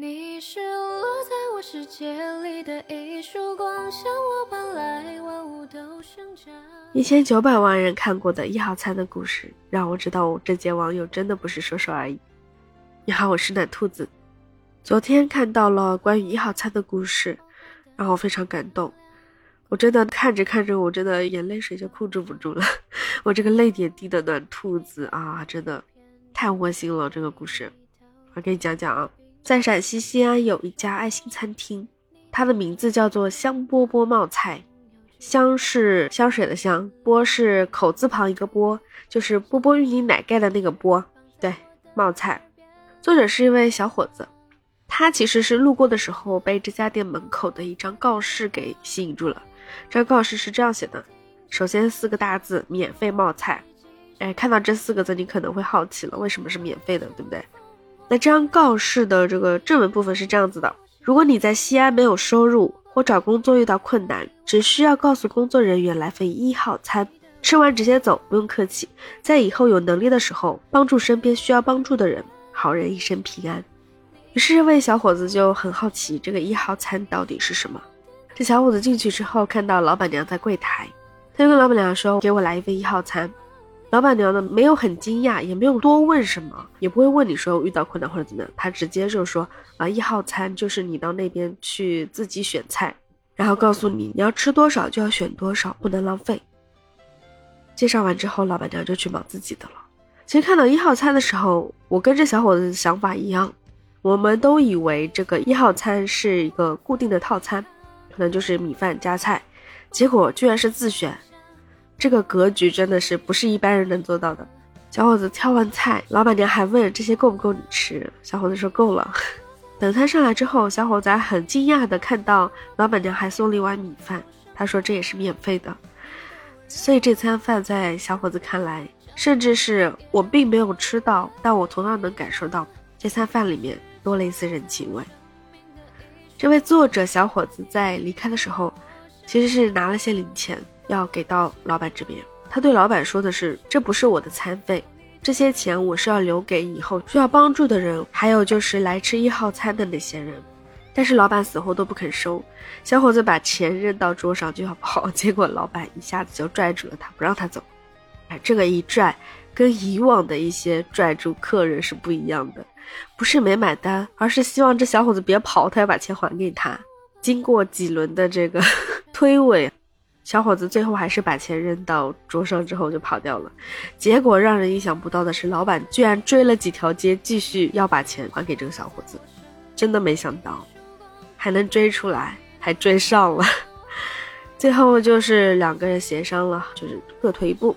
你是落在我世界里的一束光，向我搬来，万物都生长。一千九百万人看过的一号餐的故事，让我知道我这届网友真的不是说说而已。你好，我是奶兔子。昨天看到了关于一号餐的故事，让我非常感动。我真的看着看着，我真的眼泪水就控制不住了。我这个泪点低的暖兔子啊，真的太窝心了。这个故事，我给你讲讲啊。在陕西西安有一家爱心餐厅，它的名字叫做香饽饽冒菜。香是香水的香，饽是口字旁一个波，就是波波芋泥奶盖的那个波。对，冒菜。作者是一位小伙子，他其实是路过的时候被这家店门口的一张告示给吸引住了。这张告示是这样写的：首先四个大字，免费冒菜。哎，看到这四个字，你可能会好奇了，为什么是免费的，对不对？那这张告示的这个正文部分是这样子的：如果你在西安没有收入或找工作遇到困难，只需要告诉工作人员来份一号餐，吃完直接走，不用客气。在以后有能力的时候，帮助身边需要帮助的人，好人一生平安。于是这位小伙子就很好奇，这个一号餐到底是什么？这小伙子进去之后，看到老板娘在柜台，他就跟老板娘说：“给我来一份一号餐。”老板娘呢，没有很惊讶，也没有多问什么，也不会问你说遇到困难或者怎么样，她直接就说啊，一号餐就是你到那边去自己选菜，然后告诉你你要吃多少就要选多少，不能浪费。介绍完之后，老板娘就去忙自己的了。其实看到一号餐的时候，我跟这小伙子的想法一样，我们都以为这个一号餐是一个固定的套餐，可能就是米饭加菜，结果居然是自选。这个格局真的是不是一般人能做到的。小伙子挑完菜，老板娘还问这些够不够你吃。小伙子说够了。等餐上来之后，小伙子很惊讶的看到老板娘还送了一碗米饭，他说这也是免费的。所以这餐饭在小伙子看来，甚至是我并没有吃到，但我同样能感受到这餐饭里面多了一丝人情味。这位作者小伙子在离开的时候，其实是拿了些零钱。要给到老板这边，他对老板说的是：“这不是我的餐费，这些钱我是要留给以后需要帮助的人，还有就是来吃一号餐的那些人。”但是老板死活都不肯收，小伙子把钱扔到桌上就要跑，结果老板一下子就拽住了他，不让他走。哎，这个一拽，跟以往的一些拽住客人是不一样的，不是没买单，而是希望这小伙子别跑，他要把钱还给他。经过几轮的这个 推诿。小伙子最后还是把钱扔到桌上之后就跑掉了，结果让人意想不到的是，老板居然追了几条街，继续要把钱还给这个小伙子。真的没想到，还能追出来，还追上了。最后就是两个人协商了，就是各退一步，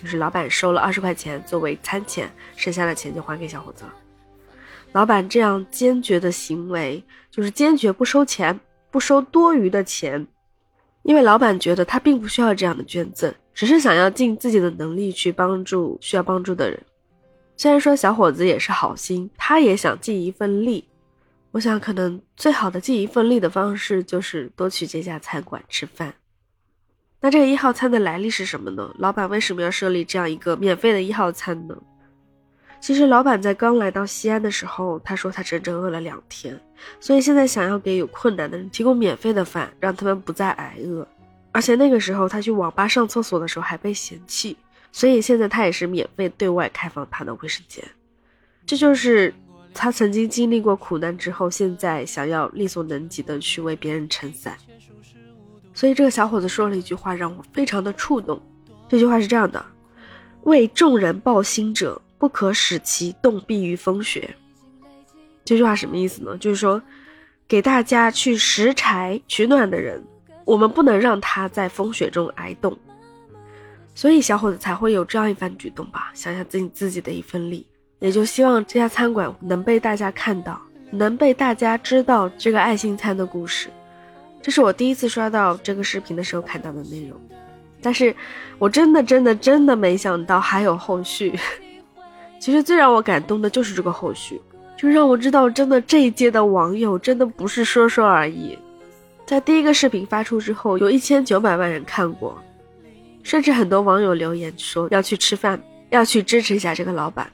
就是老板收了二十块钱作为餐钱，剩下的钱就还给小伙子了。老板这样坚决的行为，就是坚决不收钱，不收多余的钱。因为老板觉得他并不需要这样的捐赠，只是想要尽自己的能力去帮助需要帮助的人。虽然说小伙子也是好心，他也想尽一份力。我想，可能最好的尽一份力的方式就是多去这家餐馆吃饭。那这个一号餐的来历是什么呢？老板为什么要设立这样一个免费的一号餐呢？其实老板在刚来到西安的时候，他说他整整饿了两天，所以现在想要给有困难的人提供免费的饭，让他们不再挨饿。而且那个时候他去网吧上厕所的时候还被嫌弃，所以现在他也是免费对外开放他的卫生间。这就是他曾经经历过苦难之后，现在想要力所能及的去为别人撑伞。所以这个小伙子说了一句话，让我非常的触动。这句话是这样的：为众人抱薪者。不可使其冻毙于风雪。这句话什么意思呢？就是说，给大家去拾柴取暖的人，我们不能让他在风雪中挨冻。所以小伙子才会有这样一番举动吧？想想自己自己的一份力，也就希望这家餐馆能被大家看到，能被大家知道这个爱心餐的故事。这是我第一次刷到这个视频的时候看到的内容，但是我真的真的真的没想到还有后续。其实最让我感动的就是这个后续，就让我知道，真的这一届的网友真的不是说说而已。在第一个视频发出之后，有一千九百万人看过，甚至很多网友留言说要去吃饭，要去支持一下这个老板。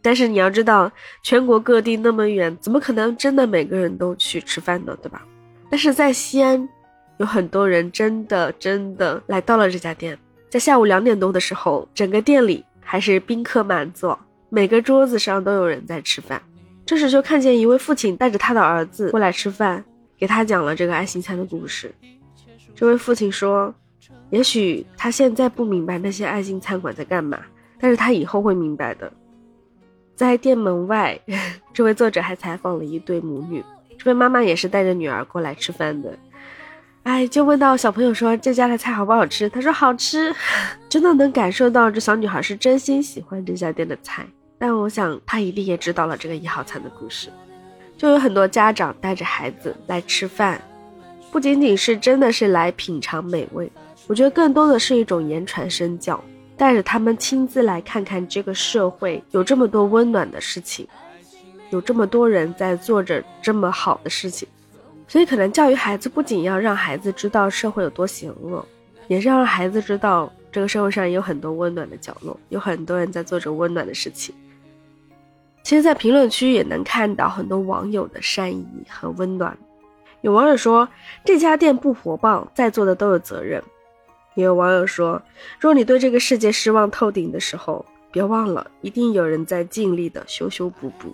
但是你要知道，全国各地那么远，怎么可能真的每个人都去吃饭呢？对吧？但是在西安，有很多人真的真的来到了这家店。在下午两点多的时候，整个店里还是宾客满座，每个桌子上都有人在吃饭。这时就看见一位父亲带着他的儿子过来吃饭，给他讲了这个爱心餐的故事。这位父亲说：“也许他现在不明白那些爱心餐馆在干嘛，但是他以后会明白的。”在店门外，这位作者还采访了一对母女。这位妈妈也是带着女儿过来吃饭的。哎，就问到小朋友说这家的菜好不好吃？他说好吃，真的能感受到这小女孩是真心喜欢这家店的菜。但我想他一定也知道了这个一号餐的故事。就有很多家长带着孩子来吃饭，不仅仅是真的是来品尝美味，我觉得更多的是一种言传身教。带着他们亲自来看看这个社会有这么多温暖的事情，有这么多人在做着这么好的事情，所以可能教育孩子不仅要让孩子知道社会有多险恶，也是要让孩子知道这个社会上有很多温暖的角落，有很多人在做着温暖的事情。其实，在评论区也能看到很多网友的善意和温暖。有网友说：“这家店不火爆，在座的都有责任。”也有网友说：“若你对这个世界失望透顶的时候，别忘了，一定有人在尽力的修修补补。”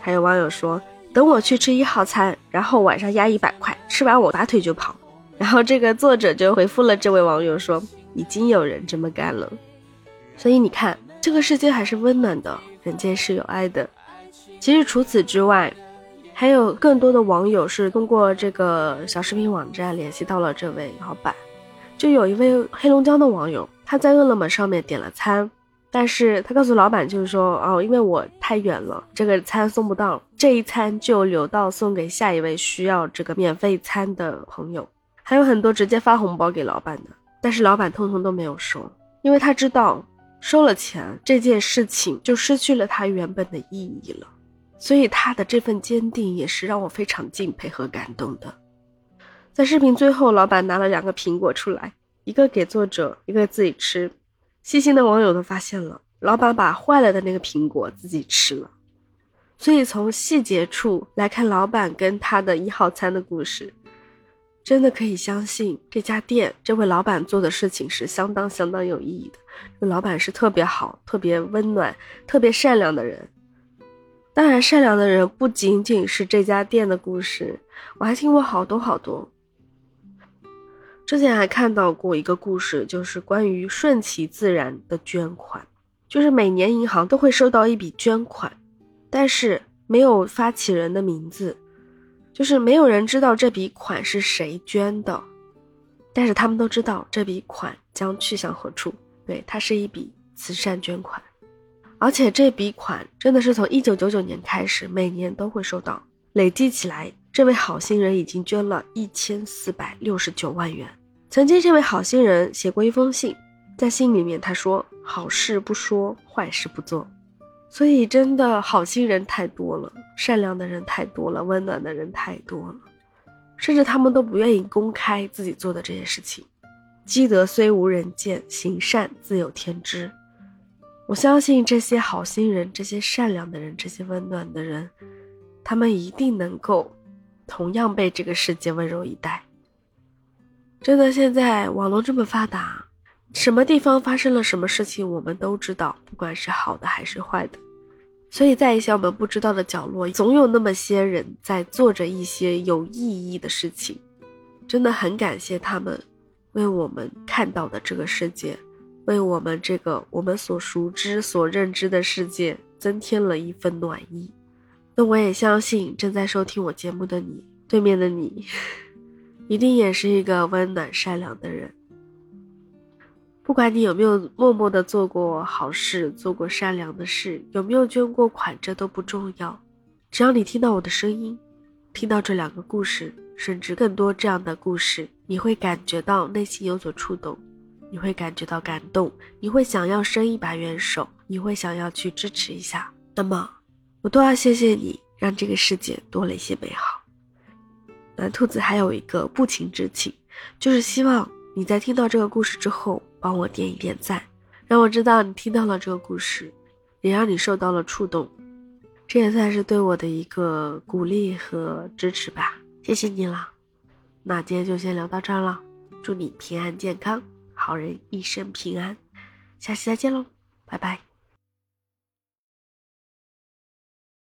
还有网友说：“等我去吃一号餐，然后晚上压一百块，吃完我拔腿就跑。”然后这个作者就回复了这位网友说：“已经有人这么干了。”所以你看，这个世界还是温暖的，人间是有爱的。其实除此之外，还有更多的网友是通过这个小视频网站联系到了这位老板。就有一位黑龙江的网友，他在饿了么上面点了餐，但是他告诉老板，就是说，哦，因为我太远了，这个餐送不到，这一餐就留到送给下一位需要这个免费餐的朋友。还有很多直接发红包给老板的，但是老板通通都没有收，因为他知道收了钱这件事情就失去了它原本的意义了，所以他的这份坚定也是让我非常敬佩和感动的。在视频最后，老板拿了两个苹果出来，一个给作者，一个自己吃。细心的网友都发现了，老板把坏了的那个苹果自己吃了。所以从细节处来看，老板跟他的一号餐的故事，真的可以相信这家店这位老板做的事情是相当相当有意义的。这老板是特别好、特别温暖、特别善良的人。当然，善良的人不仅仅是这家店的故事，我还听过好多好多。之前还看到过一个故事，就是关于顺其自然的捐款，就是每年银行都会收到一笔捐款，但是没有发起人的名字，就是没有人知道这笔款是谁捐的，但是他们都知道这笔款将去向何处。对，它是一笔慈善捐款，而且这笔款真的是从一九九九年开始，每年都会收到，累计起来，这位好心人已经捐了一千四百六十九万元。曾经，这位好心人写过一封信，在信里面他说：“好事不说，坏事不做。”所以，真的好心人太多了，善良的人太多了，温暖的人太多了，甚至他们都不愿意公开自己做的这些事情。积德虽无人见，行善自有天知。我相信这些好心人，这些善良的人，这些温暖的人，他们一定能够同样被这个世界温柔以待。真的，现在网络这么发达，什么地方发生了什么事情，我们都知道，不管是好的还是坏的。所以在一些我们不知道的角落，总有那么些人在做着一些有意义的事情。真的很感谢他们，为我们看到的这个世界，为我们这个我们所熟知、所认知的世界增添了一份暖意。那我也相信正在收听我节目的你，对面的你。一定也是一个温暖善良的人。不管你有没有默默的做过好事，做过善良的事，有没有捐过款，这都不重要。只要你听到我的声音，听到这两个故事，甚至更多这样的故事，你会感觉到内心有所触动，你会感觉到感动，你会想要伸一把援手，你会想要去支持一下。那么，我都要谢谢你，让这个世界多了一些美好。蓝兔子还有一个不情之请，就是希望你在听到这个故事之后，帮我点一点赞，让我知道你听到了这个故事，也让你受到了触动，这也算是对我的一个鼓励和支持吧。谢谢你了，那今天就先聊到这儿了，祝你平安健康，好人一生平安，下期再见喽，拜拜。